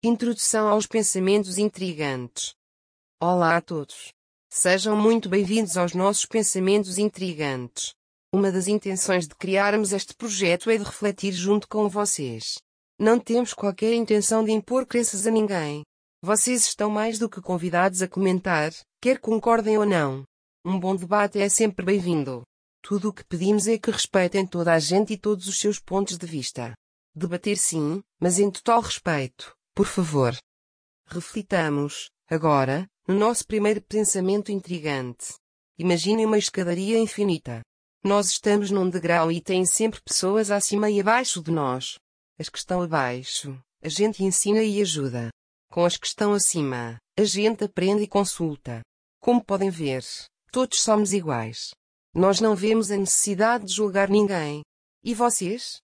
Introdução aos pensamentos intrigantes. Olá a todos. Sejam muito bem-vindos aos nossos pensamentos intrigantes. Uma das intenções de criarmos este projeto é de refletir junto com vocês. Não temos qualquer intenção de impor crenças a ninguém. Vocês estão mais do que convidados a comentar, quer concordem ou não. Um bom debate é sempre bem-vindo. Tudo o que pedimos é que respeitem toda a gente e todos os seus pontos de vista. Debater sim, mas em total respeito. Por favor. Reflitamos, agora, no nosso primeiro pensamento intrigante. Imagine uma escadaria infinita. Nós estamos num degrau e tem sempre pessoas acima e abaixo de nós. As que estão abaixo, a gente ensina e ajuda. Com as que estão acima, a gente aprende e consulta. Como podem ver, todos somos iguais. Nós não vemos a necessidade de julgar ninguém. E vocês?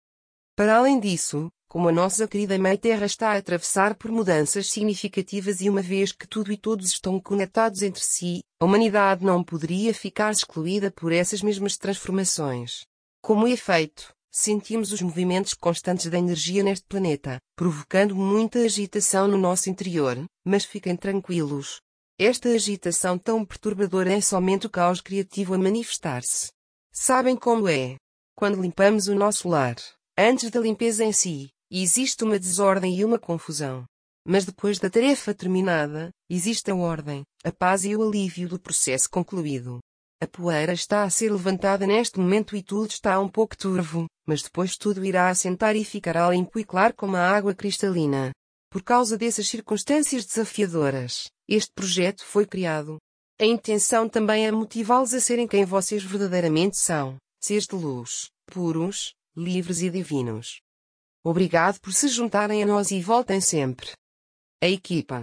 Para além disso, como a nossa querida Mãe Terra está a atravessar por mudanças significativas e uma vez que tudo e todos estão conectados entre si, a humanidade não poderia ficar excluída por essas mesmas transformações. Como efeito, sentimos os movimentos constantes da energia neste planeta, provocando muita agitação no nosso interior, mas fiquem tranquilos. Esta agitação tão perturbadora é somente o caos criativo a manifestar-se. Sabem como é? Quando limpamos o nosso lar, antes da limpeza em si, existe uma desordem e uma confusão. Mas depois da tarefa terminada, existe a ordem, a paz e o alívio do processo concluído. A poeira está a ser levantada neste momento e tudo está um pouco turvo, mas depois tudo irá assentar e ficará limpo e claro como a água cristalina. Por causa dessas circunstâncias desafiadoras, este projeto foi criado. A intenção também é motivá-los a serem quem vocês verdadeiramente são, seres de luz, puros, livres e divinos. Obrigado por se juntarem a nós e voltem sempre. A equipa